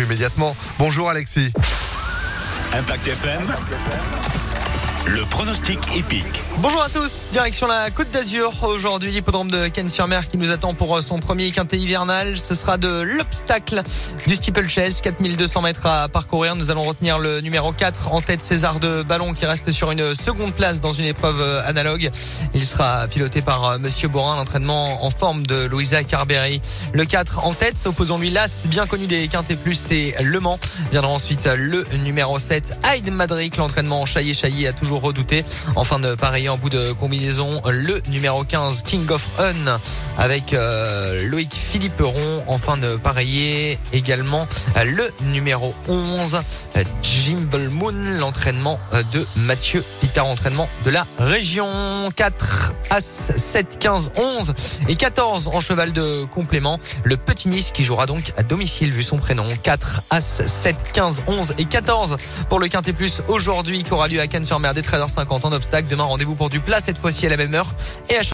immédiatement. Bonjour Alexis. Impact FM. Le pronostic épique. Bonjour à tous, direction la Côte d'Azur. Aujourd'hui, l'hippodrome de Cannes-sur-Mer qui nous attend pour son premier quintet hivernal. Ce sera de l'obstacle du steeplechase, 4200 mètres à parcourir. Nous allons retenir le numéro 4 en tête César de Ballon qui reste sur une seconde place dans une épreuve analogue. Il sera piloté par Monsieur Borin, l'entraînement en forme de Louisa Carberry. Le 4 en tête, opposons-lui l'As, bien connu des quintés plus, c'est Le Mans. Viendra ensuite le numéro 7, Hyde Madric, l'entraînement chaillé-chaillé a toujours redouté. En fin de pareil en bout de combinaison, le numéro 15 King of Un avec euh, Loïc Philipperon. En fin de pareiller également le numéro 11 Jimble Moon, l'entraînement de Mathieu Pitard, entraînement de la région 4 As 7 15 11 et 14 en cheval de complément. Le petit Nice qui jouera donc à domicile vu son prénom 4 As 7 15 11 et 14 pour le Quintet Plus aujourd'hui qui aura lieu à Cannes-sur-Mer dès 13h50 en obstacle. Demain rendez-vous pour du plat cette fois-ci à la même heure et à